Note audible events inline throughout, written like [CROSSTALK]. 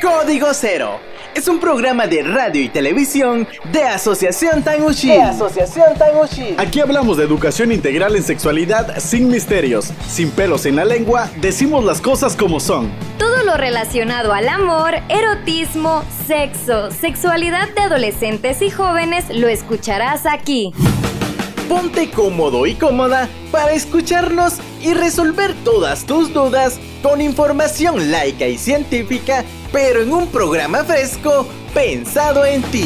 Código Cero es un programa de radio y televisión de Asociación Tanguchi. De Asociación Tanguchi. Aquí hablamos de educación integral en sexualidad sin misterios, sin pelos en la lengua, decimos las cosas como son. Todo lo relacionado al amor, erotismo, sexo, sexualidad de adolescentes y jóvenes lo escucharás aquí. Ponte cómodo y cómoda para escucharnos y resolver todas tus dudas con información laica y científica pero en un programa fresco pensado en ti.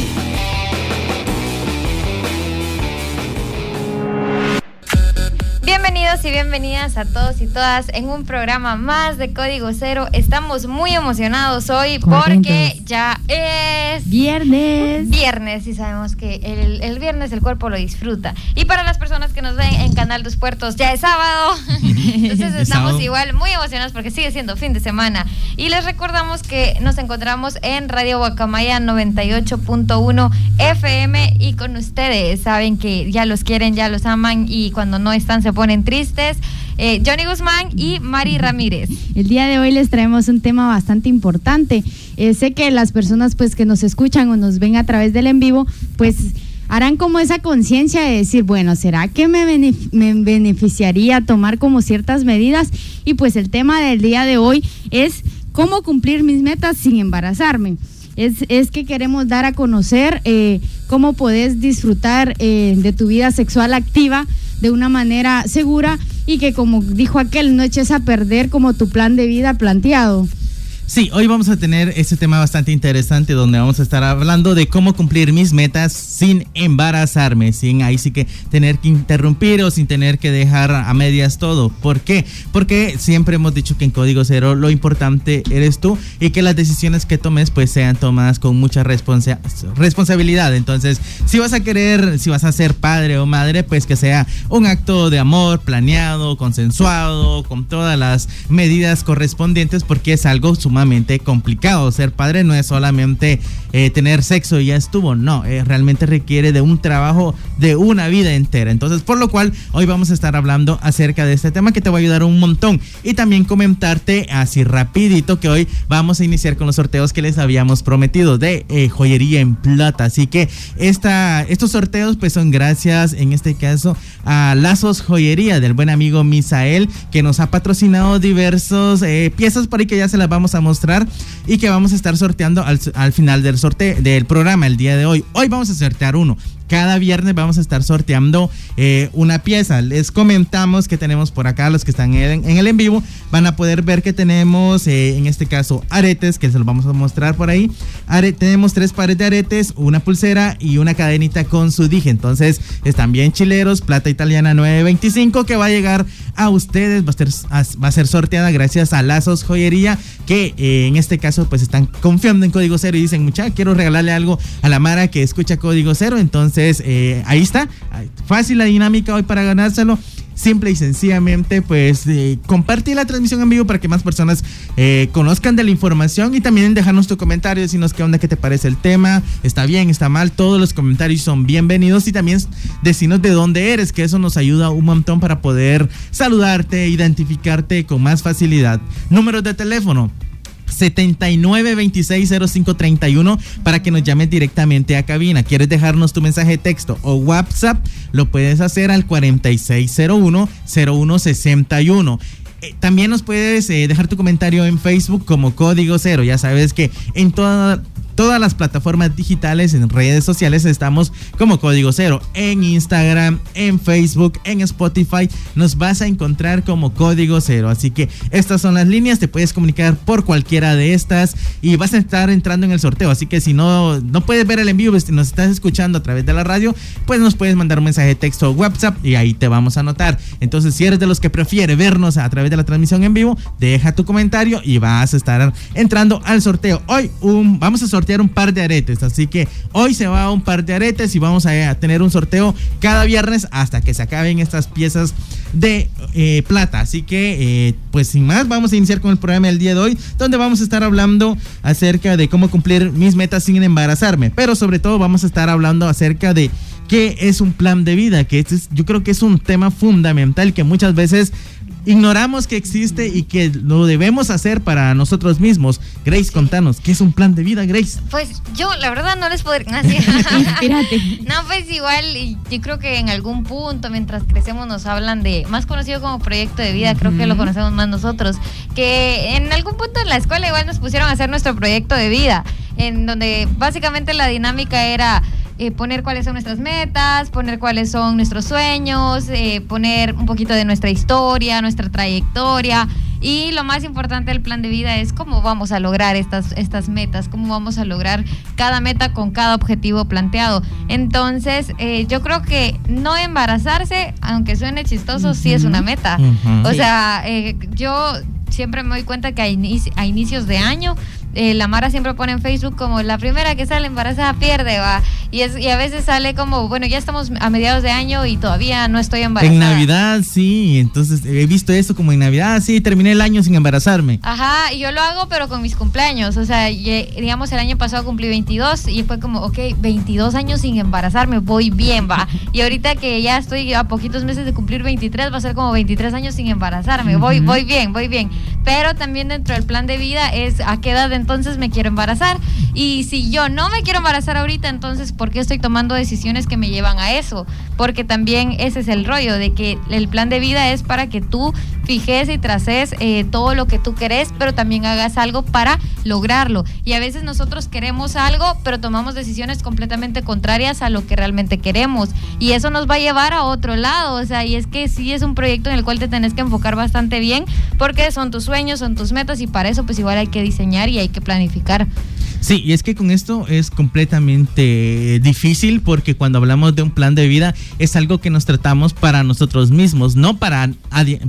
Bienvenidos y bienvenidas a todos y todas en un programa más de Código Cero. Estamos muy emocionados hoy porque ya es viernes. Viernes y sabemos que el, el, viernes el cuerpo lo disfruta. Y para las personas que nos ven en Canal Dos Puertos ya es sábado. [LAUGHS] Entonces estamos igual muy emocionados porque sigue siendo fin de semana. Y les recordamos que nos encontramos en Radio Guacamaya 98.1 FM y con ustedes. Saben que ya los quieren, ya los aman y cuando no están se ponen tristes. Eh, Johnny Guzmán y Ramírez. El día de hoy les traemos un tema bastante importante. Eh, sé que las personas pues que nos escuchan o nos ven a través del en vivo, pues harán como esa conciencia de decir, bueno, ¿será que me, me, beneficiaría tomar como ciertas medidas? Y pues el tema del día de hoy es cómo cumplir mis metas sin embarazarme. Es, es que queremos dar a conocer eh, cómo podés disfrutar de tu vida sexual activa de una manera segura y que como dijo aquel, no eches a perder como tu plan de vida planteado. Sí, hoy vamos a tener este tema bastante interesante donde vamos a estar hablando de cómo cumplir mis metas sin embarazarme, sin ahí sí que tener que interrumpir o sin tener que dejar a medias todo. ¿Por qué? Porque siempre hemos dicho que en Código Cero lo importante eres tú y que las decisiones que tomes pues sean tomadas con mucha responsa responsabilidad. Entonces, si vas a querer, si vas a ser padre o madre, pues que sea un acto de amor planeado, consensuado, con todas las medidas correspondientes porque es algo sumamente complicado. Ser padre no es solamente eh, tener sexo y ya estuvo, no, eh, realmente requiere de un trabajo de una vida entera. Entonces, por lo cual, hoy vamos a estar hablando acerca de este tema que te va a ayudar un montón. Y también comentarte así rapidito que hoy vamos a iniciar con los sorteos que les habíamos prometido de eh, joyería en plata. Así que esta, estos sorteos pues son gracias en este caso a Lazos Joyería del buen amigo Misael que nos ha patrocinado diversos piezas por ahí que ya se las vamos a mostrar y que vamos a estar sorteando al, al final del sorteo del programa el día de hoy. Hoy vamos a sortear uno cada viernes vamos a estar sorteando eh, una pieza. Les comentamos que tenemos por acá, los que están en, el en vivo, van a poder ver que tenemos, eh, en este caso, aretes, que se los vamos a mostrar por ahí. tenemos tres pares de aretes, una pulsera y una cadenita con su dije. Entonces, están bien chileros, plata italiana 925, que va a llegar a ustedes, va a ser, va a ser sorteada gracias a Lazos Joyería, que eh, en este caso, pues están confiando en Código Cero y dicen, mucha, quiero regalarle algo a la Mara que escucha Código Cero. Entonces, entonces, eh, ahí está. Fácil la dinámica hoy para ganárselo. Simple y sencillamente, pues eh, compartir la transmisión en vivo para que más personas eh, conozcan de la información y también dejarnos tu comentario, decirnos qué onda, qué te parece el tema, está bien, está mal, todos los comentarios son bienvenidos y también decirnos de dónde eres, que eso nos ayuda un montón para poder saludarte, identificarte con más facilidad. Números de teléfono 79260531 para que nos llames directamente a cabina. ¿Quieres dejarnos tu mensaje de texto o WhatsApp? Lo puedes hacer al 4601-0161. Eh, también nos puedes eh, dejar tu comentario en Facebook como Código Cero. Ya sabes que en toda todas las plataformas digitales, en redes sociales, estamos como Código Cero. En Instagram, en Facebook, en Spotify, nos vas a encontrar como Código Cero. Así que estas son las líneas, te puedes comunicar por cualquiera de estas y vas a estar entrando en el sorteo. Así que si no, no puedes ver el envío, si nos estás escuchando a través de la radio, pues nos puedes mandar un mensaje de texto o WhatsApp y ahí te vamos a anotar. Entonces, si eres de los que prefiere vernos a través de la transmisión en vivo, deja tu comentario y vas a estar entrando al sorteo. Hoy un, vamos a sortear un par de aretes. Así que hoy se va un par de aretes y vamos a tener un sorteo cada viernes hasta que se acaben estas piezas de eh, plata. Así que, eh, pues sin más, vamos a iniciar con el programa del día de hoy, donde vamos a estar hablando acerca de cómo cumplir mis metas sin embarazarme. Pero sobre todo vamos a estar hablando acerca de qué es un plan de vida, que este es, yo creo que es un tema fundamental que muchas veces ignoramos que existe y que lo debemos hacer para nosotros mismos. Grace, contanos, ¿qué es un plan de vida, Grace? Pues yo, la verdad, no les puedo... [LAUGHS] no, pues igual, yo creo que en algún punto, mientras crecemos, nos hablan de, más conocido como proyecto de vida, creo que lo conocemos más nosotros, que en algún punto en la escuela igual nos pusieron a hacer nuestro proyecto de vida, en donde básicamente la dinámica era eh, poner cuáles son nuestras metas, poner cuáles son nuestros sueños, eh, poner un poquito de nuestra historia, nuestra trayectoria. Y lo más importante del plan de vida es cómo vamos a lograr estas, estas metas, cómo vamos a lograr cada meta con cada objetivo planteado. Entonces, eh, yo creo que no embarazarse, aunque suene chistoso, sí es una meta. O sea, yo siempre me doy cuenta que a, a inicios de año eh, la Mara siempre pone en Facebook como la primera que sale embarazada pierde, va. Y, es, y a veces sale como, bueno, ya estamos a mediados de año y todavía no estoy embarazada. En Navidad, sí. Entonces he visto eso como en Navidad, sí, terminé el año sin embarazarme. Ajá, y yo lo hago, pero con mis cumpleaños. O sea, digamos, el año pasado cumplí 22 y fue como, ok, 22 años sin embarazarme, voy bien, va. Y ahorita que ya estoy a poquitos meses de cumplir 23, va a ser como 23 años sin embarazarme. Voy, voy bien, voy bien. Pero también dentro del plan de vida es a qué edad entonces me quiero embarazar. Y si yo no me quiero embarazar ahorita, entonces ¿por qué estoy tomando decisiones que me llevan a eso? Porque también ese es el rollo de que el plan de vida es para que tú fijes y traces eh, todo lo que tú querés, pero también hagas algo para lograrlo. Y a veces nosotros queremos algo, pero tomamos decisiones completamente contrarias a lo que realmente queremos. Y eso nos va a llevar a otro lado. O sea, y es que sí es un proyecto en el cual te tenés que enfocar bastante bien, porque son tus sueños, son tus metas, y para eso pues igual hay que diseñar y hay que planificar. Sí, y es que con esto es completamente difícil porque cuando hablamos de un plan de vida es algo que nos tratamos para nosotros mismos, no para,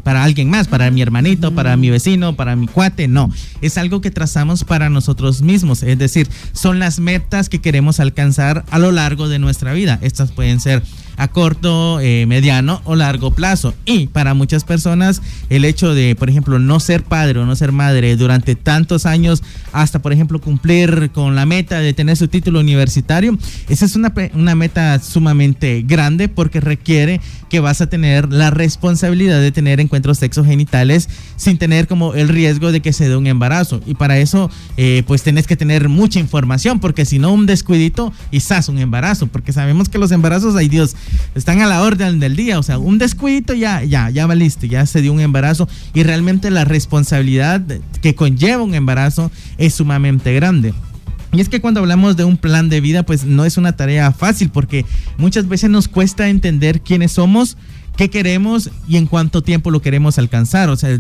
para alguien más, para mi hermanito, para mi vecino, para mi cuate, no. Es algo que trazamos para nosotros mismos, es decir, son las metas que queremos alcanzar a lo largo de nuestra vida. Estas pueden ser a corto, eh, mediano o largo plazo. Y para muchas personas el hecho de, por ejemplo, no ser padre o no ser madre durante tantos años hasta, por ejemplo, cumplir con la meta de tener su título universitario, esa es una, una meta sumamente grande porque requiere que vas a tener la responsabilidad de tener encuentros sexogenitales sin tener como el riesgo de que se dé un embarazo. Y para eso, eh, pues tenés que tener mucha información porque si no, un descuidito sas un embarazo, porque sabemos que los embarazos, ay Dios, están a la orden del día. O sea, un descuido ya, ya, ya valiste, ya se dio un embarazo y realmente la responsabilidad que conlleva un embarazo es sumamente grande. Y es que cuando hablamos de un plan de vida, pues no es una tarea fácil porque muchas veces nos cuesta entender quiénes somos qué queremos y en cuánto tiempo lo queremos alcanzar. O sea,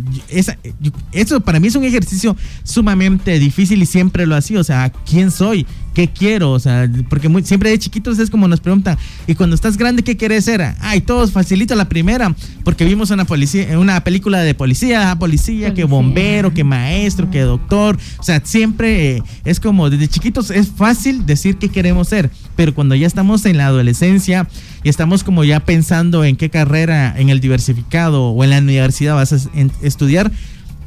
eso para mí es un ejercicio sumamente difícil y siempre lo ha sido. O sea, ¿quién soy? ¿Qué quiero? O sea, porque siempre de chiquitos es como nos preguntan, ¿y cuando estás grande qué quieres ser? Ay, todos facilito la primera, porque vimos una policía, una película de policía, ah, policía, que bombero, que maestro, que doctor. O sea, siempre eh, es como desde chiquitos es fácil decir qué queremos ser, pero cuando ya estamos en la adolescencia, y estamos como ya pensando en qué carrera en el diversificado o en la universidad vas a estudiar,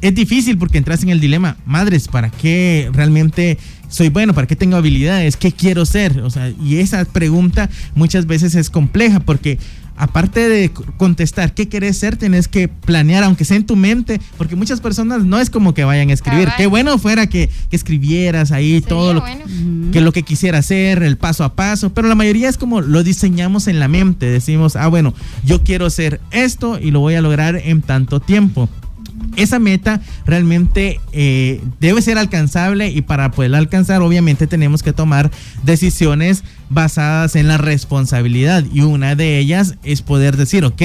es difícil porque entras en el dilema, madres, ¿para qué realmente soy bueno? ¿Para qué tengo habilidades? ¿Qué quiero ser? O sea, y esa pregunta muchas veces es compleja porque aparte de contestar qué querés ser, tenés que planear, aunque sea en tu mente, porque muchas personas no es como que vayan a escribir. Qué bueno fuera que, escribieras ahí todo lo, que lo que quisiera hacer, el paso a paso, pero la mayoría es como lo diseñamos en la mente. Decimos, ah, bueno, yo quiero ser esto y lo voy a lograr en tanto tiempo esa meta realmente eh, debe ser alcanzable y para poderla alcanzar obviamente tenemos que tomar decisiones basadas en la responsabilidad. Y una de ellas es poder decir, ok,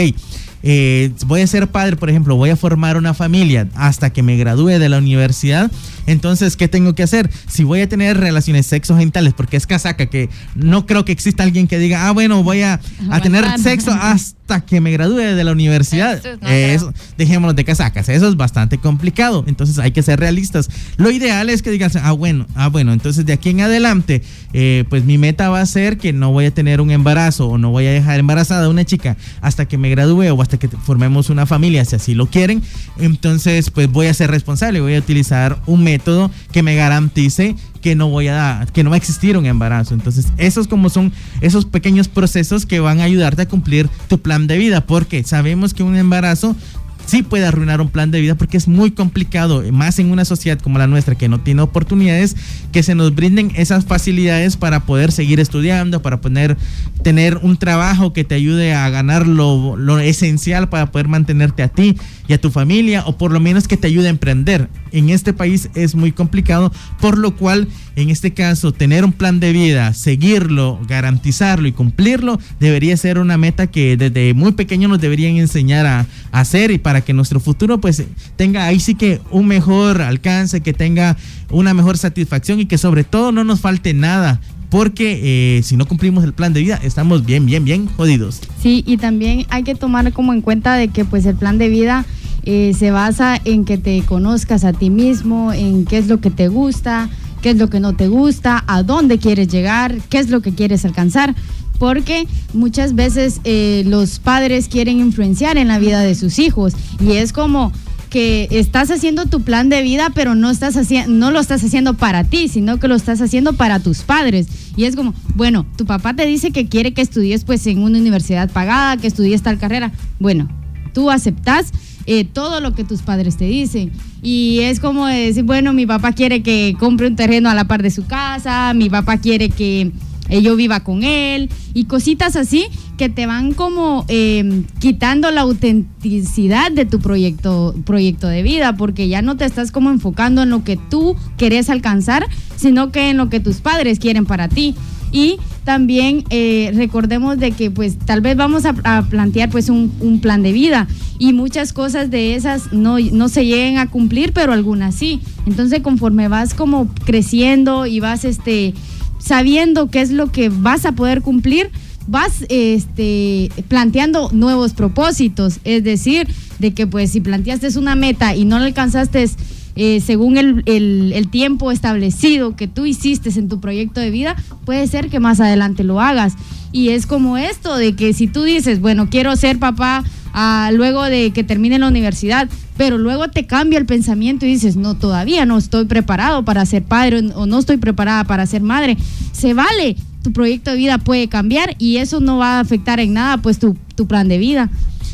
eh, voy a ser padre, por ejemplo, voy a formar una familia hasta que me gradúe de la universidad, entonces, ¿qué tengo que hacer? Si voy a tener relaciones sexogenitales, porque es casaca, que no creo que exista alguien que diga, ah, bueno, voy a, a tener sexo hasta que me gradúe de la universidad. Eso, dejémonos de casacas, eso es bastante complicado, entonces hay que ser realistas. Lo ideal es que digas, ah, bueno, ah, bueno, entonces de aquí en adelante, eh, pues mi meta va a ser que no voy a tener un embarazo o no voy a dejar embarazada a una chica hasta que me gradúe o hasta que formemos una familia, si así lo quieren. Entonces, pues voy a ser responsable, voy a utilizar un método que me garantice que no voy a que no va a existir un embarazo. Entonces, esos como son esos pequeños procesos que van a ayudarte a cumplir tu plan de vida, porque sabemos que un embarazo sí puede arruinar un plan de vida porque es muy complicado, más en una sociedad como la nuestra que no tiene oportunidades, que se nos brinden esas facilidades para poder seguir estudiando, para poder tener un trabajo que te ayude a ganar lo, lo esencial para poder mantenerte a ti y a tu familia o por lo menos que te ayude a emprender. En este país es muy complicado, por lo cual en este caso tener un plan de vida, seguirlo, garantizarlo y cumplirlo debería ser una meta que desde muy pequeño nos deberían enseñar a, hacer y para que nuestro futuro pues tenga ahí sí que un mejor alcance, que tenga una mejor satisfacción y que sobre todo no nos falte nada porque eh, si no cumplimos el plan de vida estamos bien, bien, bien jodidos. Sí, y también hay que tomar como en cuenta de que pues el plan de vida eh, se basa en que te conozcas a ti mismo, en qué es lo que te gusta, qué es lo que no te gusta, a dónde quieres llegar, qué es lo que quieres alcanzar. Porque muchas veces eh, los padres quieren influenciar en la vida de sus hijos y es como que estás haciendo tu plan de vida, pero no, estás no lo estás haciendo para ti, sino que lo estás haciendo para tus padres. Y es como, bueno, tu papá te dice que quiere que estudies pues en una universidad pagada, que estudies tal carrera. Bueno, tú aceptas eh, todo lo que tus padres te dicen. Y es como decir, bueno, mi papá quiere que compre un terreno a la par de su casa, mi papá quiere que yo viva con él y cositas así que te van como eh, quitando la autenticidad de tu proyecto, proyecto de vida, porque ya no te estás como enfocando en lo que tú querés alcanzar, sino que en lo que tus padres quieren para ti y también eh, recordemos de que pues tal vez vamos a, plantear pues un, plan de vida y muchas cosas de esas no, no se lleguen a cumplir, pero algunas sí. Entonces conforme vas como creciendo y vas este, sabiendo qué es lo que vas a poder cumplir, vas este, planteando nuevos propósitos. Es decir, de que pues si planteaste una meta y no la alcanzaste eh, según el, el, tiempo establecido que tú hiciste en tu proyecto de vida, puede ser que más adelante lo hagas. Y es como esto, de que si tú dices, bueno, quiero ser papá ah, luego de que termine la universidad, pero luego te cambia el pensamiento y dices, no, todavía no estoy preparado para ser padre o no estoy preparada para ser madre, se vale. Tu proyecto de vida puede cambiar y eso no va a afectar en nada pues tu, tu plan de vida.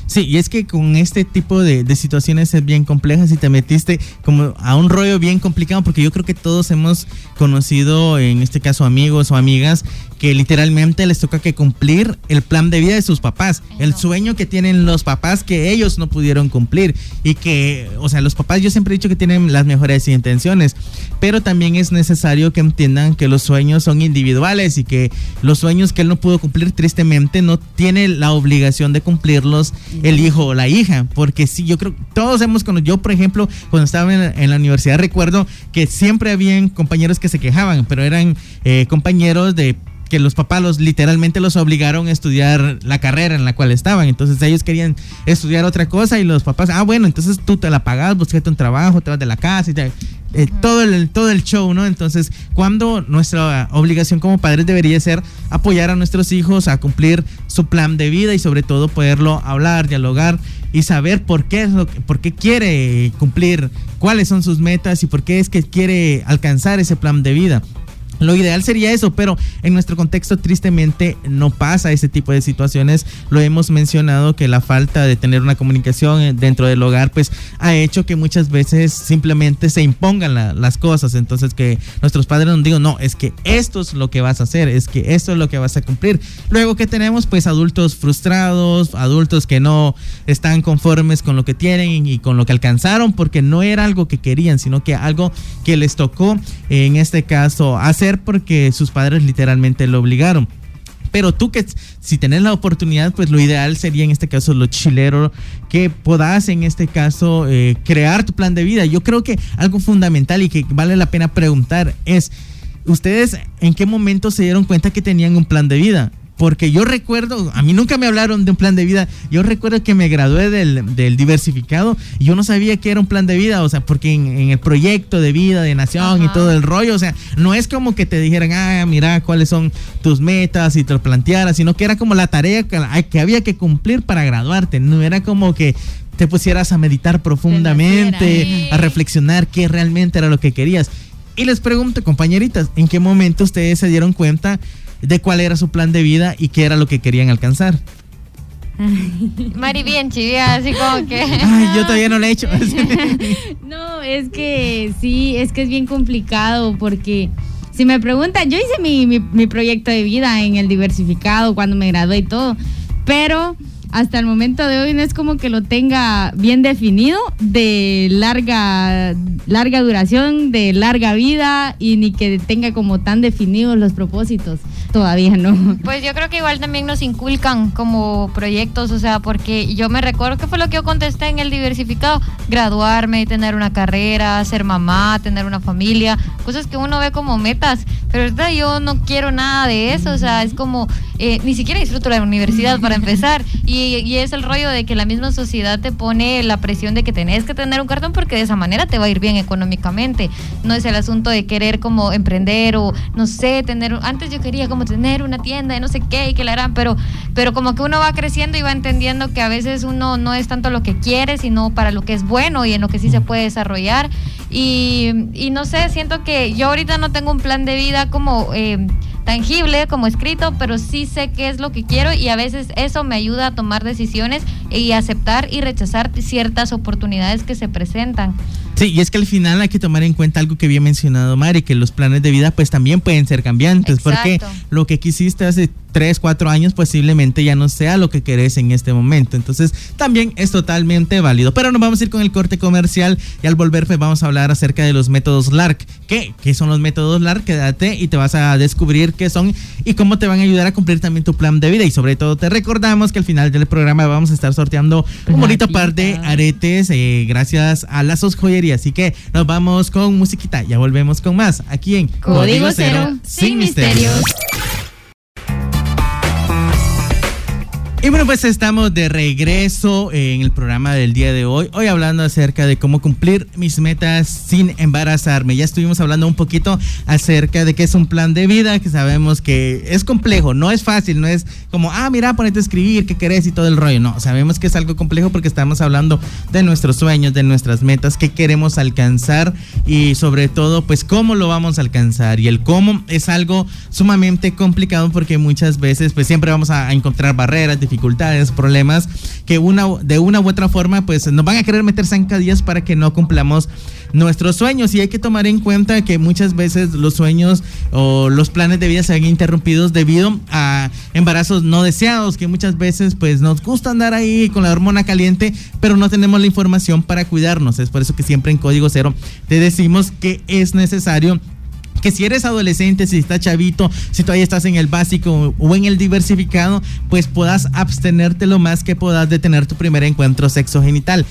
Sí, y es que con este tipo de, de, situaciones es bien complejas y te metiste como a un rollo bien complicado porque yo creo que todos hemos conocido, en este caso amigos o amigas, que literalmente les toca que cumplir el plan de vida de sus papás, el sueño que tienen los papás que ellos no pudieron cumplir y que, o sea, los papás yo siempre he dicho que tienen las mejores intenciones, pero también es necesario que entiendan que los sueños son individuales y que los sueños que él no pudo cumplir tristemente no tiene la obligación de cumplirlos el hijo o la hija, porque sí, yo creo, todos hemos conocido, yo por ejemplo, cuando estaba en, la universidad recuerdo que siempre habían compañeros que se quejaban, pero eran eh, compañeros de que los papás los literalmente los obligaron a estudiar la carrera en la cual estaban. Entonces ellos querían estudiar otra cosa y los papás, ah, bueno, entonces tú te la pagas, buscate un trabajo, te vas de la casa y eh, todo, el, todo el show, ¿no? Entonces, cuando nuestra obligación como padres debería ser apoyar a nuestros hijos a cumplir su plan de vida y sobre todo poderlo hablar, dialogar y saber por qué es lo por qué quiere cumplir, cuáles son sus metas y por qué es que quiere alcanzar ese plan de vida. Lo ideal sería eso, pero en nuestro contexto tristemente no pasa ese tipo de situaciones. Lo hemos mencionado que la falta de tener una comunicación dentro del hogar pues ha hecho que muchas veces simplemente se impongan las cosas. Entonces que nuestros padres nos digan, no, es que esto es lo que vas a hacer, es que esto es lo que vas a cumplir. Luego que tenemos pues adultos frustrados, adultos que no están conformes con lo que tienen y con lo que alcanzaron porque no era algo que querían, sino que algo que les tocó en este caso hacer porque sus padres literalmente lo obligaron. Pero tú que si tenés la oportunidad, pues lo ideal sería en este caso lo chilero, que puedas en este caso eh, crear tu plan de vida. Yo creo que algo fundamental y que vale la pena preguntar es, ¿ustedes en qué momento se dieron cuenta que tenían un plan de vida? Porque yo recuerdo, a mí nunca me hablaron de un plan de vida. Yo recuerdo que me gradué del, diversificado y yo no sabía que era un plan de vida. O sea, porque en, el proyecto de vida, de nación y todo el rollo, o sea, no es como que te dijeran, ah, mira cuáles son tus metas y te lo plantearas, sino que era como la tarea que, que había que cumplir para graduarte. No era como que te pusieras a meditar profundamente, a reflexionar qué realmente era lo que querías. Y les pregunto, compañeritas, ¿en qué momento ustedes se dieron cuenta? De cuál era su plan de vida y qué era lo que querían alcanzar. [LAUGHS] Mari bien chivia, así como que. Ay, yo todavía no lo he hecho. [LAUGHS] no, es que sí, es que es bien complicado porque si me preguntan, yo hice mi, mi, mi proyecto de vida en el diversificado cuando me gradué y todo, pero hasta el momento de hoy no es como que lo tenga bien definido de larga, larga duración, de larga vida y ni que tenga como tan definidos los propósitos. Todavía no. Pues yo creo que igual también nos inculcan como proyectos, o sea, porque yo me recuerdo que fue lo que yo contesté en el diversificado, graduarme, tener una carrera, ser mamá, tener una familia, cosas que uno ve como metas, pero verdad yo no quiero nada de eso, o sea, es como, eh, ni siquiera disfruto la universidad para empezar, y, y, es el rollo de que la misma sociedad te pone la presión de que tenés que tener un cartón porque de esa manera te va a ir bien económicamente, no es el asunto de querer como emprender o, no sé, tener, antes yo quería como tener una tienda de no sé qué y que la harán, pero, pero como que uno va creciendo y va entendiendo que a veces uno no es tanto lo que quiere, sino para lo que es bueno y en lo que sí se puede desarrollar. Y, y no sé, siento que yo ahorita no tengo un plan de vida como... Eh, tangible como escrito, pero sí sé qué es lo que quiero y a veces eso me ayuda a tomar decisiones y aceptar y rechazar ciertas oportunidades que se presentan. Sí, y es que al final hay que tomar en cuenta algo que había mencionado Mari, que los planes de vida pues también pueden ser cambiantes, Exacto. porque lo que quisiste hace tres, cuatro años posiblemente ya no sea lo que querés en este momento. Entonces también es totalmente válido. Pero nos vamos a ir con el corte comercial y al volver pues vamos a hablar acerca de los métodos LARC. ¿Qué? ¿Qué son los métodos LARC? Quédate y te vas a descubrir qué son y cómo te van a ayudar a cumplir también tu plan de vida. Y sobre todo te recordamos que al final del programa vamos a estar sorteando un bonito par de aretes eh, gracias a Lazos Joyería. Así que nos vamos con musiquita. Ya volvemos con más aquí en Código, Código Cero, Cero, sin, sin misterios. misterios. Y bueno, pues estamos de regreso en el programa del día de hoy. Hoy hablando acerca de cómo cumplir mis metas sin embarazarme. Ya estuvimos hablando un poquito acerca de qué es un plan de vida, que sabemos que es complejo, no es fácil, no es como, ah, mira, ponete a escribir, qué querés y todo el rollo. No, sabemos que es algo complejo porque estamos hablando de nuestros sueños, de nuestras metas, qué queremos alcanzar y sobre todo, pues cómo lo vamos a alcanzar. Y el cómo es algo sumamente complicado porque muchas veces, pues siempre vamos a encontrar barreras, dificultades, problemas que una, de una u otra forma pues nos van a querer meter zancadillas para que no cumplamos nuestros sueños. Y hay que tomar en cuenta que muchas veces los sueños o los planes de vida se ven interrumpidos debido a embarazos no deseados que muchas veces pues nos gusta andar ahí con la hormona caliente pero no tenemos la información para cuidarnos. Es por eso que siempre en código cero te decimos que es necesario que si eres adolescente, si estás chavito, si todavía estás en el básico o en el diversificado, pues puedas abstenerte lo más que puedas de tener tu primer encuentro sexogenital.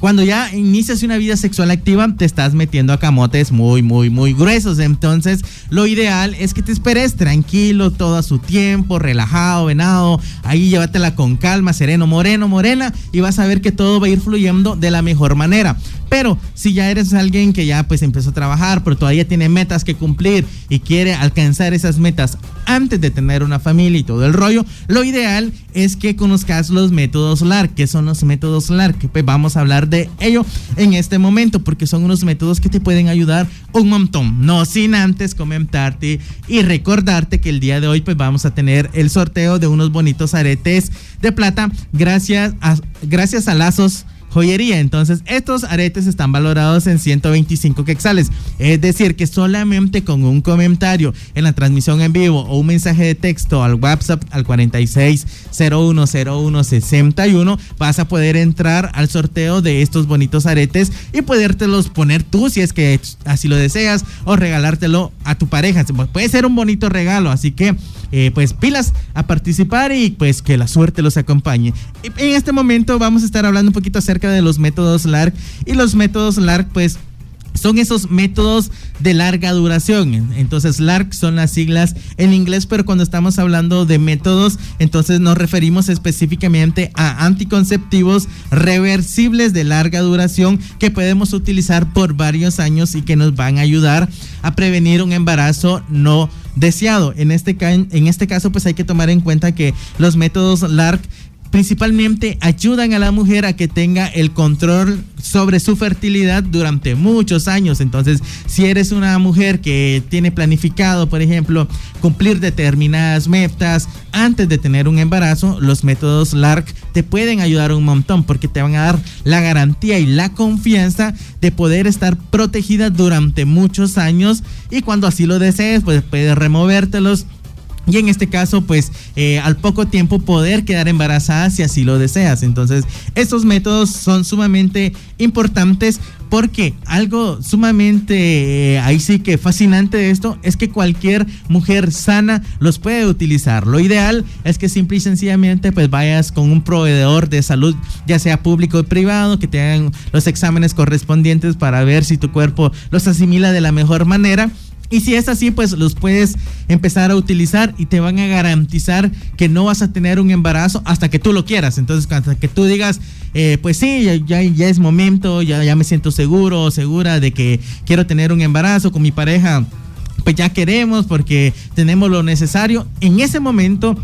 Cuando ya inicias una vida sexual activa, te estás metiendo a camotes muy, muy, muy gruesos. Entonces, lo ideal es que te esperes tranquilo, todo su tiempo, relajado, venado. Ahí llévatela con calma, sereno, moreno, morena, y vas a ver que todo va a ir fluyendo de la mejor manera. Pero si ya eres alguien que ya pues empezó a trabajar, pero todavía tiene metas que cumplir y quiere alcanzar esas metas antes de tener una familia y todo el rollo, lo ideal es que conozcas los métodos LARC. ¿Qué son los métodos LARC? Pues vamos a hablar de ello en este momento porque son unos métodos que te pueden ayudar un montón. No sin antes comentarte y recordarte que el día de hoy pues vamos a tener el sorteo de unos bonitos aretes de plata gracias a, gracias a Lazos joyería. Entonces, estos aretes están valorados en 125 quexales. Es decir, que solamente con un comentario en la transmisión en vivo o un mensaje de texto al WhatsApp al 46010161 vas a poder entrar al sorteo de estos bonitos aretes y podértelos poner tú si es que así lo deseas o regalártelo a tu pareja. Puede ser un bonito regalo, así que eh, pues pilas a participar y pues que la suerte los acompañe. En este momento vamos a estar hablando un poquito acerca de los métodos LARC y los métodos LARC pues son esos métodos de larga duración. Entonces, LARC son las siglas en inglés, pero cuando estamos hablando de métodos, entonces nos referimos específicamente a anticonceptivos reversibles de larga duración que podemos utilizar por varios años y que nos van a ayudar a prevenir un embarazo no deseado. En este, en este caso, pues hay que tomar en cuenta que los métodos LARC principalmente ayudan a la mujer a que tenga el control sobre su fertilidad durante muchos años. Entonces, si eres una mujer que tiene planificado, por ejemplo, cumplir determinadas metas antes de tener un embarazo, los métodos LARC te pueden ayudar un montón porque te van a dar la garantía y la confianza de poder estar protegida durante muchos años y cuando así lo desees, pues puedes removértelos y en este caso, pues eh, al poco tiempo poder quedar embarazada si así lo deseas. Entonces, estos métodos son sumamente importantes porque algo sumamente, eh, ahí sí que fascinante de esto, es que cualquier mujer sana los puede utilizar. Lo ideal es que simple y sencillamente pues vayas con un proveedor de salud, ya sea público o privado, que te hagan los exámenes correspondientes para ver si tu cuerpo los asimila de la mejor manera y si es así, pues los puedes empezar a utilizar y te van a garantizar que no vas a tener un embarazo hasta que tú lo quieras. Entonces, hasta que tú digas, eh, pues sí, ya, ya, es momento, ya, ya me siento seguro o segura de que quiero tener un embarazo con mi pareja, pues ya queremos porque tenemos lo necesario. En ese momento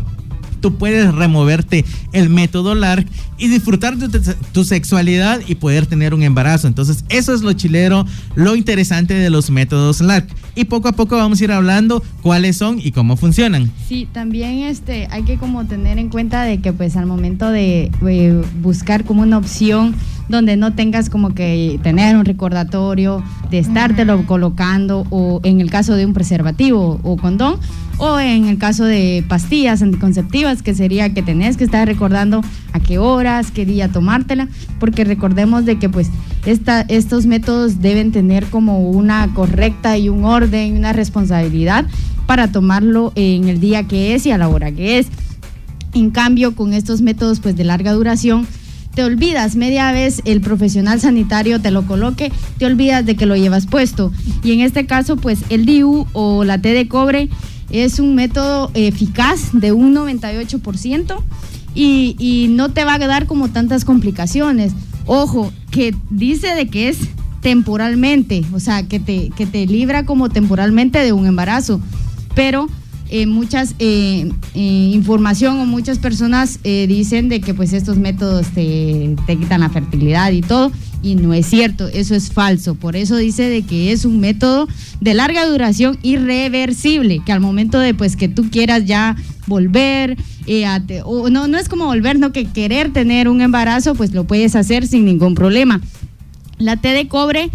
tú puedes removerte el método LARC y disfrutar de tu, sexualidad y poder tener un embarazo. Entonces, eso es lo chilero, lo interesante de los métodos LARC. Y poco a poco vamos a ir hablando cuáles son y cómo funcionan. Sí, también este, hay que como tener en cuenta de que pues al momento de eh, buscar como una opción donde no tengas como que tener un recordatorio de estártelo colocando o en el caso de un preservativo o condón o en el caso de pastillas anticonceptivas que sería que tenés que estar recordando a qué horas, qué día tomártela, porque recordemos de que pues esta, estos métodos deben tener como una correcta y un orden y una responsabilidad para tomarlo en el día que es y a la hora que es. En cambio, con estos métodos pues de larga duración, te olvidas, media vez el profesional sanitario te lo coloque, te olvidas de que lo llevas puesto. Y en este caso, pues el DIU o la T de cobre es un método eficaz de un 98% y, y no te va a dar como tantas complicaciones. Ojo, que dice de que es temporalmente, o sea, que te, que te libra como temporalmente de un embarazo, pero eh, muchas eh, eh, información o muchas personas dicen de que pues estos métodos te, te, quitan la fertilidad y todo y no es cierto, eso es falso. Por eso dice de que es un método de larga duración irreversible, que al momento de pues que tú quieras ya volver, o no, no es como volver, no que querer tener un embarazo, pues lo puedes hacer sin ningún problema. La T de cobre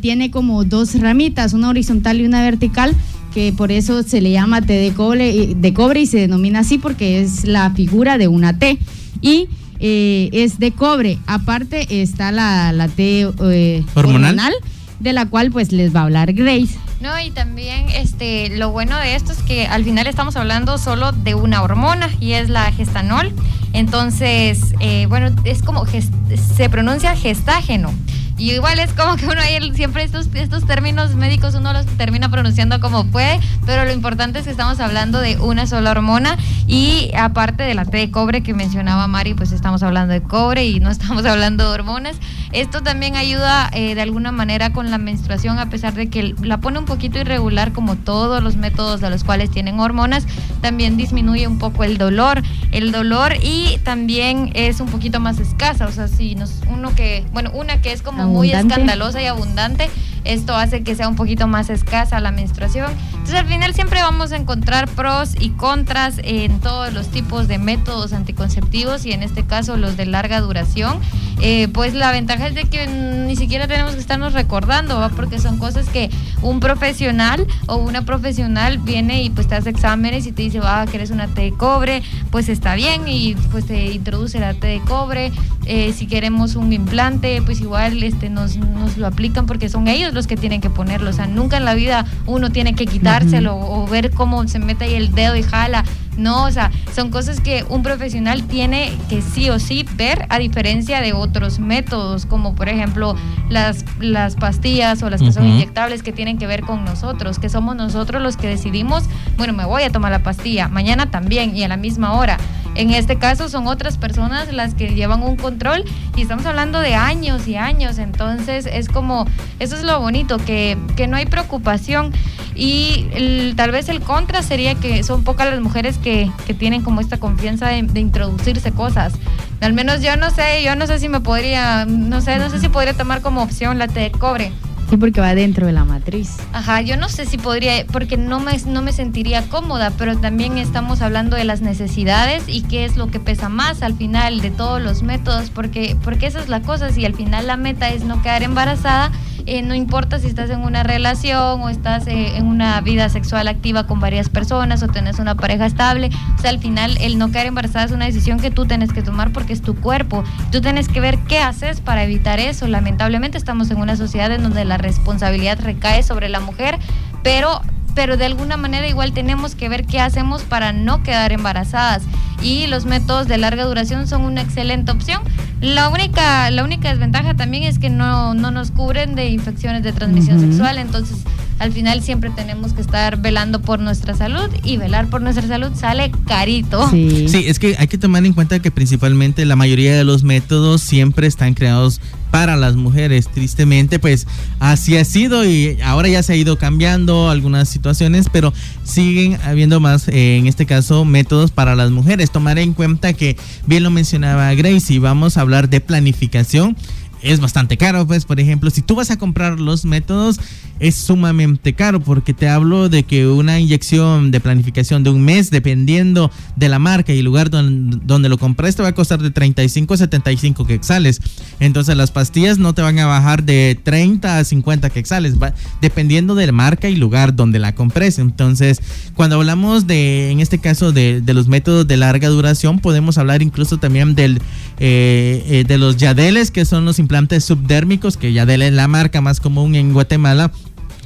tiene como dos ramitas, una horizontal y una vertical que por eso se le llama T de cobre, de cobre y se denomina así porque es la figura de una T. Y eh, es de cobre. Aparte está la, la T eh, hormonal. de la cual pues les va a hablar Grace. No, y también este lo bueno de esto es que al final estamos hablando solo de una hormona y es la gestanol. Entonces, eh, bueno, es como se pronuncia gestágeno. Y igual es como que uno ahí siempre estos, estos términos médicos uno los termina pronunciando como puede, pero lo importante es que estamos hablando de una sola hormona y aparte de la T de cobre que mencionaba Mari, pues estamos hablando de cobre y no [LAUGHS] estamos hablando de hormonas. Esto también ayuda eh, de alguna manera con la menstruación a pesar de que la pone un poquito irregular como todos los métodos de los cuales tienen hormonas, también disminuye un poco el dolor, el dolor y también es un poquito más escasa, o sea, si nos uno que, bueno, una que es como muy escandalosa y abundante, esto hace que sea un poquito más escasa la menstruación. Entonces al final siempre vamos a encontrar pros y contras en todos los tipos de métodos anticonceptivos y en este caso los de larga duración. Eh, pues la ventaja es de que ni siquiera tenemos que estarnos recordando, porque son cosas que un profesional o una profesional viene y pues te hace exámenes y te dice, ah, que eres una T de cobre, pues está bien y pues te introduce la T de cobre. Eh, si queremos un implante, pues igual este, nos lo aplican porque son ellos los que tienen que ponerlo. O sea, nunca en la vida uno tiene que quitárselo o ver cómo se mete ahí el dedo y jala. No, o sea, son cosas que un profesional tiene que sí o sí ver a diferencia de otros métodos, como por ejemplo las, las pastillas o las que son inyectables que tienen que ver con nosotros, que somos nosotros los que decidimos, bueno, me voy a tomar la pastilla, mañana también y a la misma hora. En este caso son otras personas las que llevan un control y estamos hablando de años y años, entonces es como, eso es lo bonito, que, que no hay preocupación. Y tal vez el contra sería que son pocas las mujeres que, que tienen como esta confianza de, introducirse cosas. Al menos yo no sé, yo no sé si me podría, no sé, no sé si podría tomar como opción la té de cobre. Sí, porque va dentro de la matriz. Ajá, yo no sé si podría, porque no me, no me sentiría cómoda, pero también estamos hablando de las necesidades y qué es lo que pesa más al final de todos los métodos, porque, porque esa es la cosa, si al final la meta es no quedar embarazada, eh, no importa si estás en una relación o estás eh, en una vida sexual activa con varias personas o tenés una pareja estable, o sea, al final el no quedar embarazada es una decisión que tú tienes que tomar porque es tu cuerpo. Tú tienes que ver qué haces para evitar eso. Lamentablemente estamos en una sociedad en donde la responsabilidad recae sobre la mujer, pero pero de alguna manera igual tenemos que ver qué hacemos para no quedar embarazadas y los métodos de larga duración son una excelente opción. La única, la única desventaja también es que no, no nos cubren de infecciones de transmisión sexual, entonces al final siempre tenemos que estar velando por nuestra salud y velar por nuestra salud sale carito. Sí. sí, es que hay que tomar en cuenta que principalmente la mayoría de los métodos siempre están creados para las mujeres. Tristemente, pues así ha sido y ahora ya se ha ido cambiando algunas situaciones, pero siguen habiendo más, eh, en este caso, métodos para las mujeres. Tomar en cuenta que, bien lo mencionaba Grace, y vamos a hablar de planificación es bastante caro, pues por ejemplo, si tú vas a comprar los métodos, es sumamente caro porque te hablo de que una inyección de planificación de un mes, dependiendo de la marca y el lugar donde, donde lo compras, te va a costar de 35 a 75 quexales. Entonces las pastillas no te van a bajar de 30 a 50 quexales, dependiendo de la marca y lugar donde la compres. Entonces, cuando hablamos de, en este caso, de, de los métodos de larga duración, podemos hablar incluso también del, eh, eh, de los yadeles, que son los implantes subdérmicos, que Yadel es la marca más común en Guatemala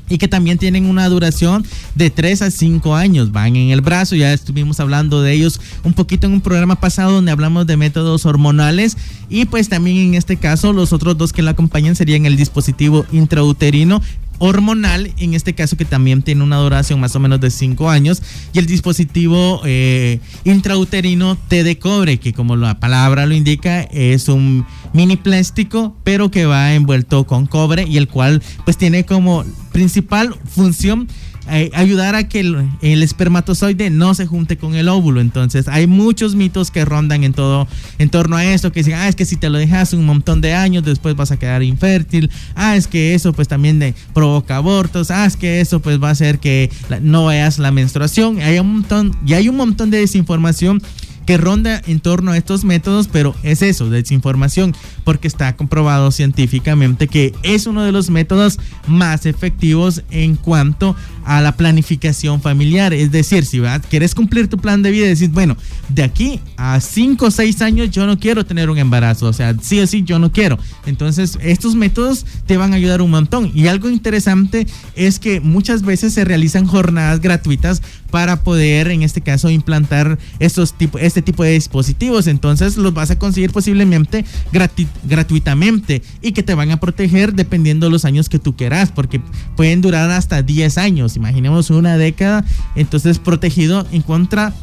y que también tienen una duración de 3 a 5 años. Van en el brazo, ya estuvimos hablando de ellos un poquito en un programa pasado donde hablamos de métodos hormonales y pues también en este caso los otros dos que la acompañan serían el dispositivo intrauterino hormonal, en este caso que también tiene una duración más o menos de 5 años, y el dispositivo eh, intrauterino T de cobre, que como la palabra lo indica, es un mini plástico, pero que va envuelto con cobre y el cual pues tiene como principal función eh, ayudar a que el, espermatozoide no se junte con el óvulo. Entonces, hay muchos mitos que rondan en todo, en torno a esto, que ah, es que si te lo dejas un montón de años, después vas a quedar infértil, ah, es que eso pues también provoca abortos, ah, es que eso pues va a hacer que no veas la menstruación. Hay un montón, y hay un montón de desinformación que ronda en torno a estos métodos, pero es eso, desinformación, porque está comprobado científicamente que es uno de los métodos más efectivos en cuanto a la planificación familiar. Es decir, si quieres cumplir tu plan de vida y decir, bueno, de aquí a 5 o 6 años yo no quiero tener un embarazo, o sea, sí o sí yo no quiero. Entonces, estos métodos te van a ayudar un montón. Y algo interesante es que muchas veces se realizan jornadas gratuitas para poder, en este caso, implantar estos tipo, este tipo de dispositivos. Entonces, los vas a conseguir posiblemente gratuitamente y que te van a proteger dependiendo de los años que tú quieras, porque pueden durar hasta 10 años imaginemos una década, entonces protegido en contra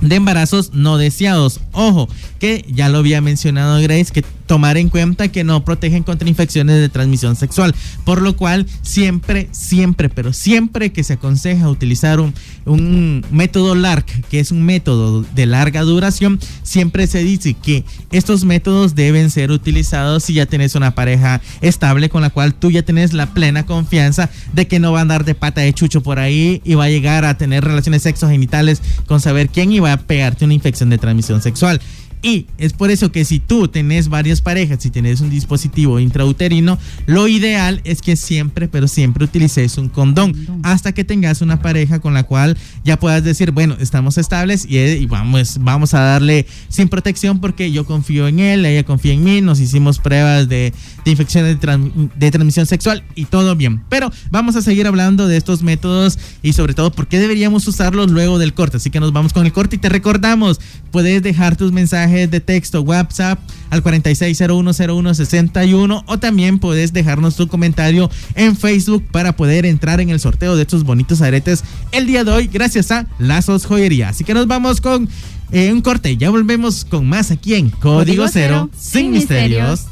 de embarazos no deseados. Ojo, que ya lo había mencionado Grace, que tomar en cuenta que no protegen contra infecciones de transmisión sexual, por lo cual siempre, siempre, pero siempre que se aconseja utilizar un, método LARC, que es un método de larga duración, siempre se dice que estos métodos deben ser utilizados si ya tienes una pareja estable con la cual tú ya tienes la plena confianza de que no va a andar de pata de chucho por ahí y va a llegar a tener relaciones sexogenitales con saber quién iba a pegarte una infección de transmisión sexual. Y es por eso que si tú tenés varias parejas, si tenés un dispositivo intrauterino, lo ideal es que siempre, pero siempre utilices un condón hasta que tengas una pareja con la cual ya puedas decir, bueno, estamos estables y, vamos, vamos a darle sin protección porque yo confío en él, ella confía en mí, nos hicimos pruebas de, de infecciones de, transmisión sexual y todo bien. Pero vamos a seguir hablando de estos métodos y sobre todo por qué deberíamos usarlos luego del corte. Así que nos vamos con el corte y te recordamos, puedes dejar tus mensajes de texto WhatsApp al 46010161 o también puedes dejarnos tu comentario en Facebook para poder entrar en el sorteo de estos bonitos aretes el día de hoy gracias a Lazos Joyería. Así que nos vamos con eh, un corte. Ya volvemos con más aquí en Código, Cero, sin, misterios.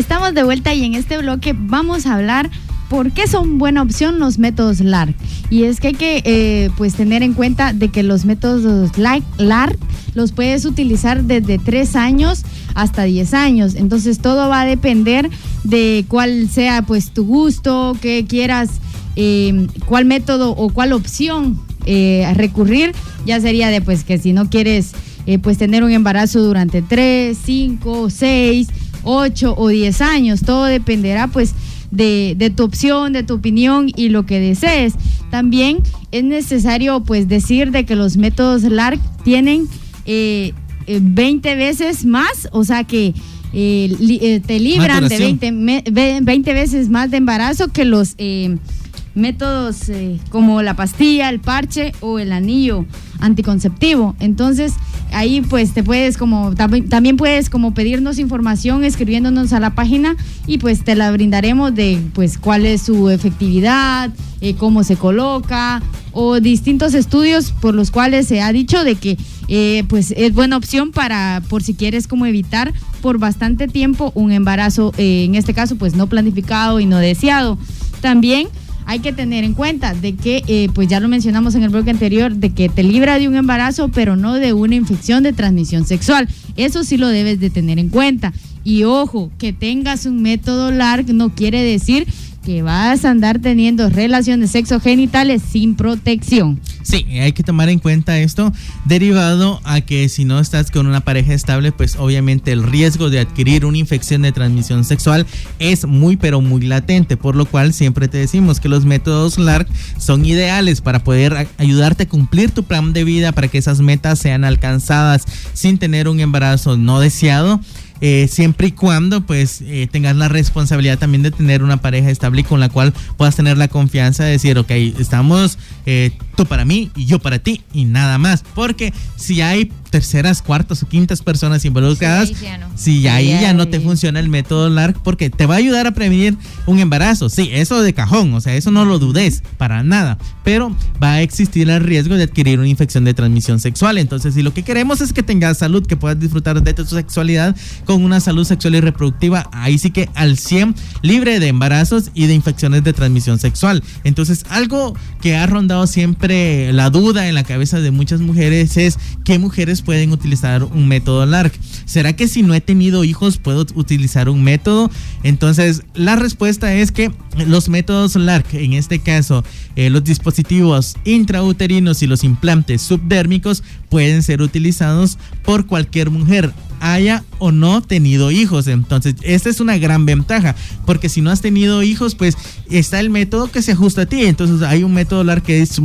Estamos de vuelta y en este bloque vamos a hablar por qué son buena opción los métodos LARC. Y es que hay que eh, pues tener en cuenta de que los métodos LARC los puedes utilizar desde 3 años hasta 10 años. Entonces todo va a depender de cuál sea pues tu gusto, qué quieras, eh, cuál método o cuál opción eh, recurrir. Ya sería de pues que si no quieres pues tener un embarazo durante 3, 5, 6 8 o 10 años. Todo dependerá pues de, tu opción, de tu opinión y lo que desees. También es necesario pues decir de que los métodos LARC tienen 20 eh, eh, veces más, o sea que eh, te libran de 20, 20, veces más de embarazo que los métodos como la pastilla, el parche o el anillo anticonceptivo. Entonces, ahí pues te puedes como, también puedes como pedirnos información escribiéndonos a la página y pues te la brindaremos de pues cuál es su efectividad, eh, cómo se coloca o distintos estudios por los cuales se ha dicho de que eh, pues es buena opción para por si quieres como evitar por bastante tiempo un embarazo, eh, en este caso pues no planificado y no deseado. También hay que tener en cuenta de que, eh, pues ya lo mencionamos en el bloque anterior, de que te libra de un embarazo, pero no de una infección de transmisión sexual. Eso sí lo debes de tener en cuenta. Y ojo, que tengas un método largo no quiere decir que vas a andar teniendo relaciones sexogenitales sin protección. Sí, hay que tomar en cuenta esto derivado a que si no estás con una pareja estable, pues obviamente el riesgo de adquirir una infección de transmisión sexual es muy pero muy latente, por lo cual siempre te decimos que los métodos LARC son ideales para poder ayudarte a cumplir tu plan de vida, para que esas metas sean alcanzadas sin tener un embarazo no deseado eh, siempre y cuando pues eh, tengas la responsabilidad también de tener una pareja estable y con la cual puedas tener la confianza de decir, ok, estamos eh, tú para mí y yo para ti y nada más. Porque si hay terceras, cuartas o quintas personas involucradas, si ahí ya no te funciona el método LARC, porque te va a ayudar a prevenir un embarazo. Sí, eso de cajón, o sea, eso no lo dudes para nada, pero va a existir el riesgo de adquirir una infección de transmisión sexual. Entonces, si lo que queremos es que tengas salud, que puedas disfrutar de tu sexualidad con una salud sexual y reproductiva, ahí sí que al 100 libre de embarazos y de infecciones de transmisión sexual. Entonces, algo que ha rondado siempre la duda en la cabeza de muchas mujeres es qué mujeres pueden utilizar un método LARC. ¿Será que si no he tenido hijos puedo utilizar un método? Entonces, la respuesta es que los métodos LARC, en este caso, eh, los dispositivos intrauterinos y los implantes subdérmicos, pueden ser utilizados por cualquier mujer haya o no tenido hijos. Entonces, esta es una gran ventaja, porque si no has tenido hijos, pues está el método que se ajusta a ti. Entonces, hay un método LAR que es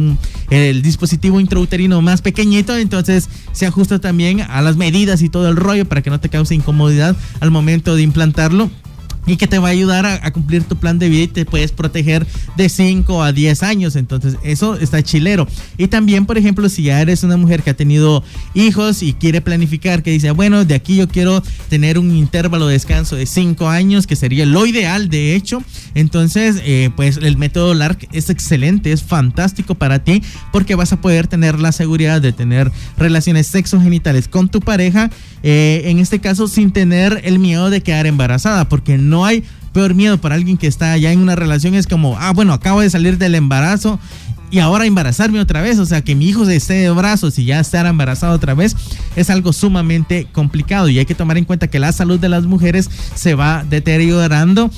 el dispositivo intrauterino más pequeñito, entonces se ajusta también a las medidas y todo el rollo para que no te cause incomodidad al momento de implantarlo y que te va a ayudar a, cumplir tu plan de vida y te puedes proteger de 5 a 10 años. Entonces, eso está chilero. Y también, por ejemplo, si ya eres una mujer que ha tenido hijos y quiere planificar, que dice, bueno, de aquí yo quiero tener un intervalo de descanso de 5 años, que sería lo ideal, de hecho. Entonces, eh, pues el método LARC es excelente, es fantástico para ti, porque vas a poder tener la seguridad de tener relaciones sexogenitales con tu pareja, eh, en este caso sin tener el miedo de quedar embarazada, porque no no hay peor miedo para alguien que está ya en una relación. Es como, ah, bueno, acabo de salir del embarazo y ahora embarazarme otra vez, o sea, que mi hijo esté de brazos y ya estar embarazado otra vez, es algo sumamente complicado y hay que tomar en cuenta que la salud de las mujeres se va deteriorando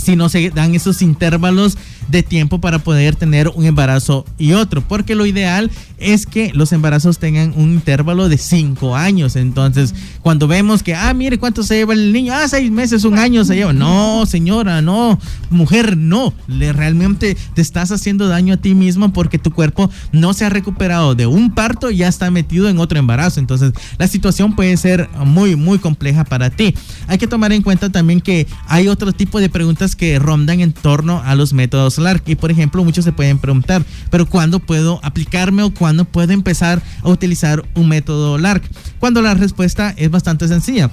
si no se dan esos intervalos de tiempo para poder tener un embarazo y otro, porque lo ideal es que los embarazos tengan un intervalo de cinco años. Entonces, cuando vemos que, ah, mire cuánto se lleva el niño, ah, seis meses, un año se lleva. No, señora, no, mujer, no. Le, realmente te estás haciendo daño a ti mismo porque tu cuerpo no se ha recuperado de un parto y ya está metido en otro embarazo. Entonces, la situación puede ser muy, muy compleja para ti. Hay que tomar en cuenta también que hay otro tipo de preguntas que rondan en torno a los métodos LARC. Y por ejemplo, muchos se pueden preguntar, pero ¿cuándo puedo aplicarme o cuándo puedo empezar a utilizar un método LARC? Cuando la respuesta es bastante sencilla.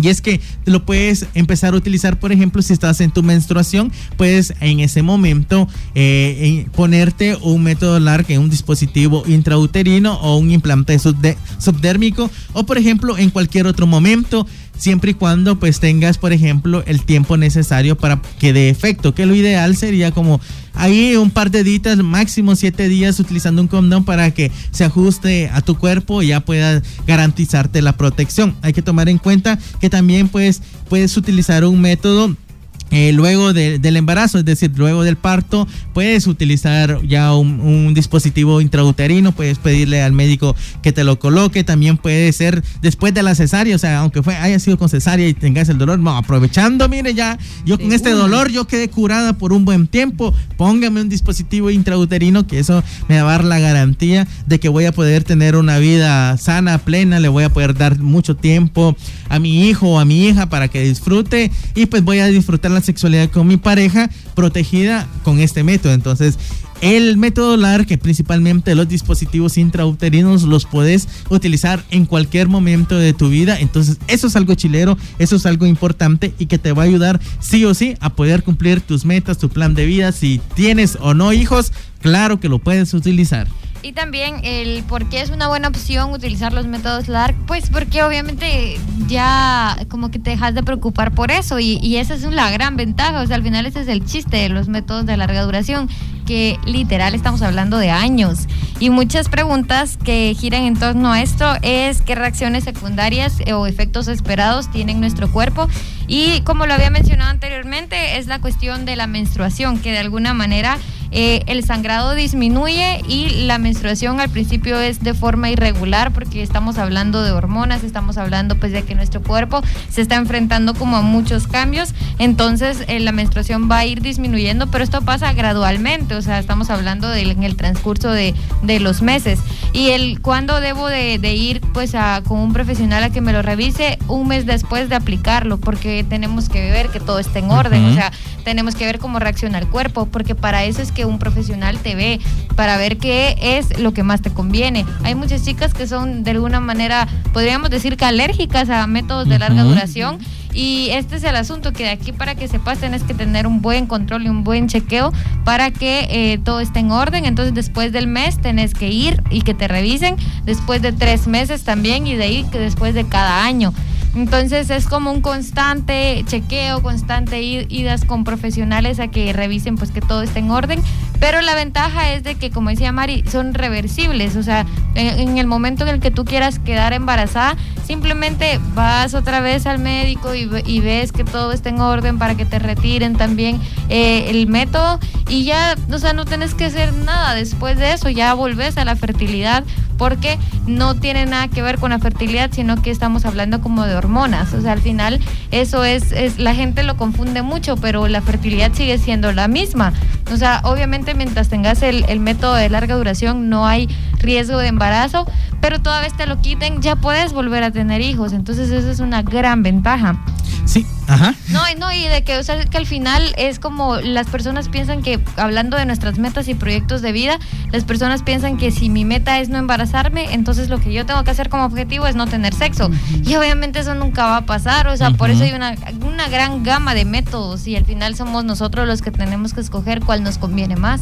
Y es que lo puedes empezar a utilizar, por ejemplo, si estás en tu menstruación, puedes en ese momento eh, ponerte un método LARC en un dispositivo intrauterino o un implante subdérmico, o por ejemplo, en cualquier otro momento siempre y cuando pues tengas, por ejemplo, el tiempo necesario para que dé efecto, que lo ideal sería como ahí un par de días, máximo siete días utilizando un condón para que se ajuste a tu cuerpo y ya pueda garantizarte la protección. Hay que tomar en cuenta que también pues puedes utilizar un método eh, luego del embarazo, es decir, luego del parto, puedes utilizar ya un, dispositivo intrauterino, puedes pedirle al médico que te lo coloque, también puede ser después de la cesárea, o sea, aunque fue, haya sido con cesárea y tengas el dolor, no, aprovechando, mire, ya, yo con este dolor, yo quedé curada por un buen tiempo, póngame un dispositivo intrauterino, que eso me va a dar la garantía de que voy a poder tener una vida sana, plena, le voy a poder dar mucho tiempo a mi hijo o a mi hija para que disfrute y pues voy a disfrutar sexualidad con mi pareja protegida con este método. Entonces, el método LAR, que principalmente los dispositivos intrauterinos los puedes utilizar en cualquier momento de tu vida. Entonces, eso es algo chilero, eso es algo importante y que te va a ayudar sí o sí a poder cumplir tus metas, tu plan de vida. Si tienes o no hijos, claro que lo puedes utilizar. Y también el por qué es una buena opción utilizar los métodos LARC, pues porque obviamente ya como que te dejas de preocupar por eso y, y esa es la gran ventaja, o sea, al final ese es el chiste de los métodos de larga duración, que literal estamos hablando de años. Y muchas preguntas que giran en torno a esto es qué reacciones secundarias o efectos esperados tiene nuestro cuerpo. Y como lo había mencionado anteriormente, es la cuestión de la menstruación, que de alguna manera eh, el sangrado disminuye y la menstruación al principio es de forma irregular porque estamos hablando de hormonas, estamos hablando pues de que nuestro cuerpo se está enfrentando como a muchos cambios, entonces eh, la menstruación va a ir disminuyendo, pero esto pasa gradualmente, o sea, estamos hablando de, en el transcurso de, de, los meses. Y el cuándo debo de, de, ir pues a, con un profesional a que me lo revise un mes después de aplicarlo, porque tenemos que ver que todo esté en orden, o sea, tenemos que ver cómo reacciona el cuerpo, porque para eso es que un profesional te ve, para ver qué es lo que más te conviene. Hay muchas chicas que son de alguna manera, podríamos decir que alérgicas a métodos de larga duración. Y este es el asunto, que de aquí para que se pasen es que tener un buen control y un buen chequeo para que eh, todo esté en orden. Entonces después del mes tenés que ir y que te revisen, después de tres meses también y de ahí que después de cada año. Entonces es como un constante chequeo, constante idas con profesionales a que revisen pues que todo esté en orden. Pero la ventaja es de que, como decía Mari, son reversibles. O sea, en, el momento en el que tú quieras quedar embarazada, simplemente vas otra vez al médico y, ves que todo está en orden para que te retiren también eh, el método. Y ya, o sea, no tienes que hacer nada después de eso, ya volvés a la fertilidad porque no tiene nada que ver con la fertilidad, sino que estamos hablando como de hormonas. O sea, al final eso es, es la gente lo confunde mucho, pero la fertilidad sigue siendo la misma. O sea, obviamente mientras tengas el, el método de larga duración no hay riesgo de embarazo, pero toda vez te lo quiten, ya puedes volver a tener hijos. Entonces eso es una gran ventaja. Sí, ajá. No, no, y de que, o sea, que al final es como las personas piensan que, hablando de nuestras metas y proyectos de vida, las personas piensan que si mi meta es no embarazarme, entonces lo que yo tengo que hacer como objetivo es no tener sexo. Y obviamente eso nunca va a pasar, o sea, por eso hay una, una gran gama de métodos y al final somos nosotros los que tenemos que escoger cuál nos conviene más.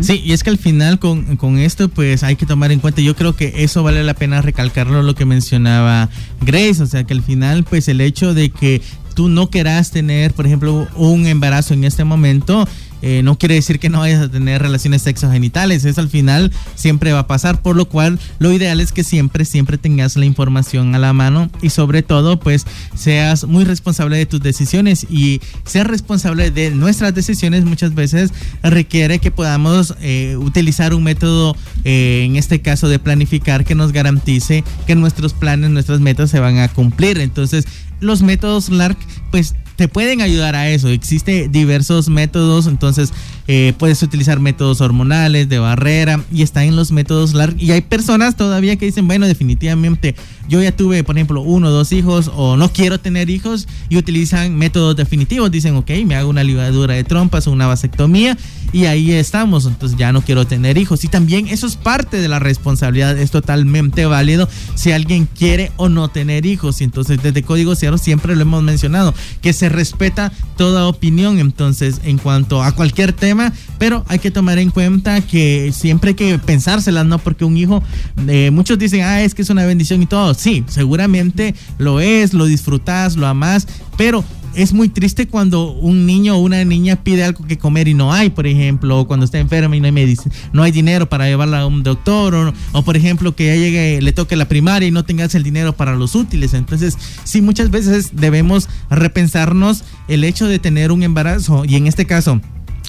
Sí, y es que al final con, con esto, pues hay que tomar en cuenta, yo creo que eso vale la pena recalcarlo, lo que mencionaba Grace, o sea, que al final, pues el hecho de que tú no querás tener, por ejemplo, un embarazo en este momento, eh, no quiere decir que no vayas a tener relaciones sexogenitales. Eso al final siempre va a pasar, por lo cual lo ideal es que siempre, siempre tengas la información a la mano y sobre todo, pues seas muy responsable de tus decisiones y ser responsable de nuestras decisiones muchas veces requiere que podamos eh, utilizar un método, eh, en este caso de planificar, que nos garantice que nuestros planes, nuestras metas se van a cumplir. Entonces, los métodos LARC pues te pueden ayudar a eso. Existe diversos métodos, entonces eh, puedes utilizar métodos hormonales, de barrera, y está en los métodos LARC. Y hay personas todavía que dicen, bueno, definitivamente yo ya tuve, por ejemplo, uno o dos hijos, o no quiero tener hijos, y utilizan métodos definitivos. Dicen, ok, me hago una ligadura de trompas o una vasectomía, y ahí estamos, entonces ya no quiero tener hijos. Y también eso es parte de la responsabilidad, es totalmente válido si alguien quiere o no tener hijos. Y entonces desde Código Cero siempre lo hemos mencionado, que se respeta toda opinión. Entonces, en cuanto a cualquier tema, tema, pero hay que tomar en cuenta que siempre hay que pensárselas, ¿no? Porque un hijo, eh, muchos dicen, ah, es que es una bendición y todo. Sí, seguramente lo es, lo disfrutas, lo amas, pero es muy triste cuando un niño o una niña pide algo que comer y no hay, por ejemplo, o cuando está enferma y no hay, no hay dinero para llevarla a un doctor, o, o, por ejemplo que ya llegue, le toque la primaria y no tengas el dinero para los útiles. Entonces, sí, muchas veces debemos repensarnos el hecho de tener un embarazo y en este caso,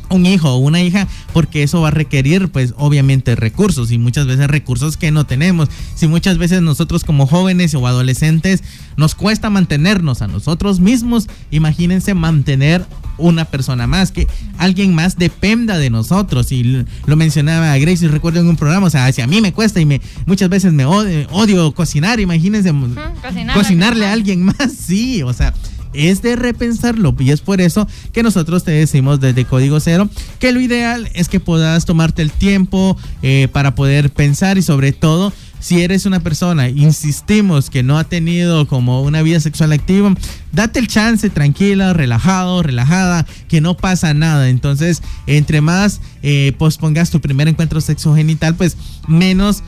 un hijo o una hija, porque eso va a requerir, pues, obviamente recursos y muchas veces recursos que no tenemos. Si muchas veces nosotros como jóvenes o adolescentes nos cuesta mantenernos a nosotros mismos, imagínense mantener una persona más, que alguien más dependa de nosotros. Y lo mencionaba Grace, recuerdo en un programa, o sea, si a mí me cuesta y me muchas veces me odio, cocinar, imagínense cocinarle a alguien más, [LAUGHS] sí, o sea, es de repensarlo y es por eso que nosotros te decimos desde Código Cero que lo ideal es que puedas tomarte el tiempo eh, para poder pensar y sobre todo si eres una persona, insistimos que no ha tenido como una vida sexual activa, date el chance, tranquila, relajado, relajada, que no pasa nada. Entonces, entre más eh, pospongas tu primer encuentro sexogenital, pues menos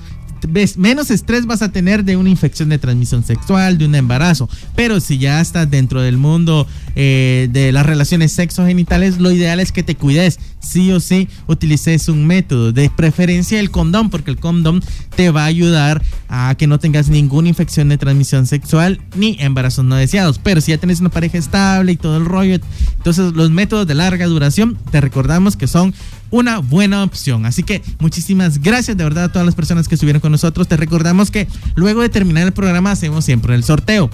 ves, menos estrés vas a tener de una infección de transmisión sexual, de un embarazo. Pero si ya estás dentro del mundo eh, de las relaciones sexogenitales, lo ideal es que te cuides. Sí o sí, utilices un método, de preferencia el condón, porque el condón te va a ayudar a que no tengas ninguna infección de transmisión sexual ni embarazos no deseados. Pero si ya tienes una pareja estable y todo el rollo, entonces los métodos de larga duración, te recordamos que son una buena opción. Así que muchísimas gracias de verdad a todas las personas que estuvieron con nosotros. Te recordamos que luego de terminar el programa hacemos siempre el sorteo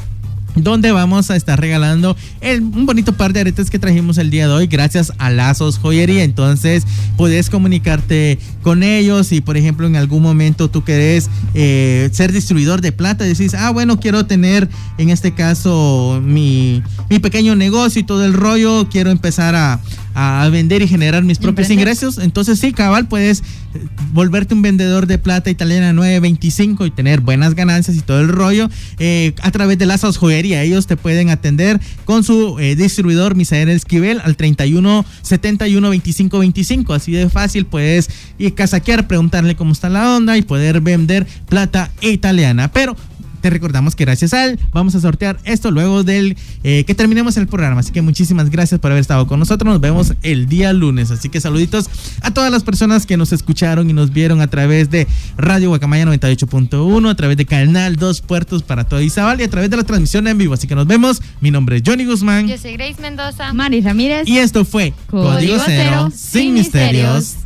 donde vamos a estar regalando un bonito par de aretes que trajimos el día de hoy gracias a Lazos Joyería. Entonces puedes comunicarte con ellos y por ejemplo en algún momento tú querés eh, ser distribuidor de plata decís, ah bueno, quiero tener en este caso mi, mi pequeño negocio y todo el rollo, quiero empezar a, a vender y generar mis propios ingresos. Entonces sí, cabal, puedes volverte un vendedor de plata italiana 925 y tener buenas ganancias y todo el rollo eh, a través de Lazos Joyería. Ellos te pueden atender con su eh, distribuidor Misael Esquivel al 31 71 25 25. Así de fácil puedes ir casaquear, preguntarle cómo está la onda y poder vender plata italiana. Pero te recordamos que gracias a él vamos a sortear esto luego del eh, que terminemos el programa. Así que muchísimas gracias por haber estado con nosotros. Nos vemos el día lunes. Así que saluditos a todas las personas que nos escucharon y nos vieron a través de Radio Guacamaya 98.1, a través de Canal Dos Puertos para todo Izabal y a través de la transmisión en vivo. Así que nos vemos. Mi nombre es Johnny Guzmán. Yo soy Grace Mendoza. Mari Ramírez. Y esto fue Código, Cero, sin misterios.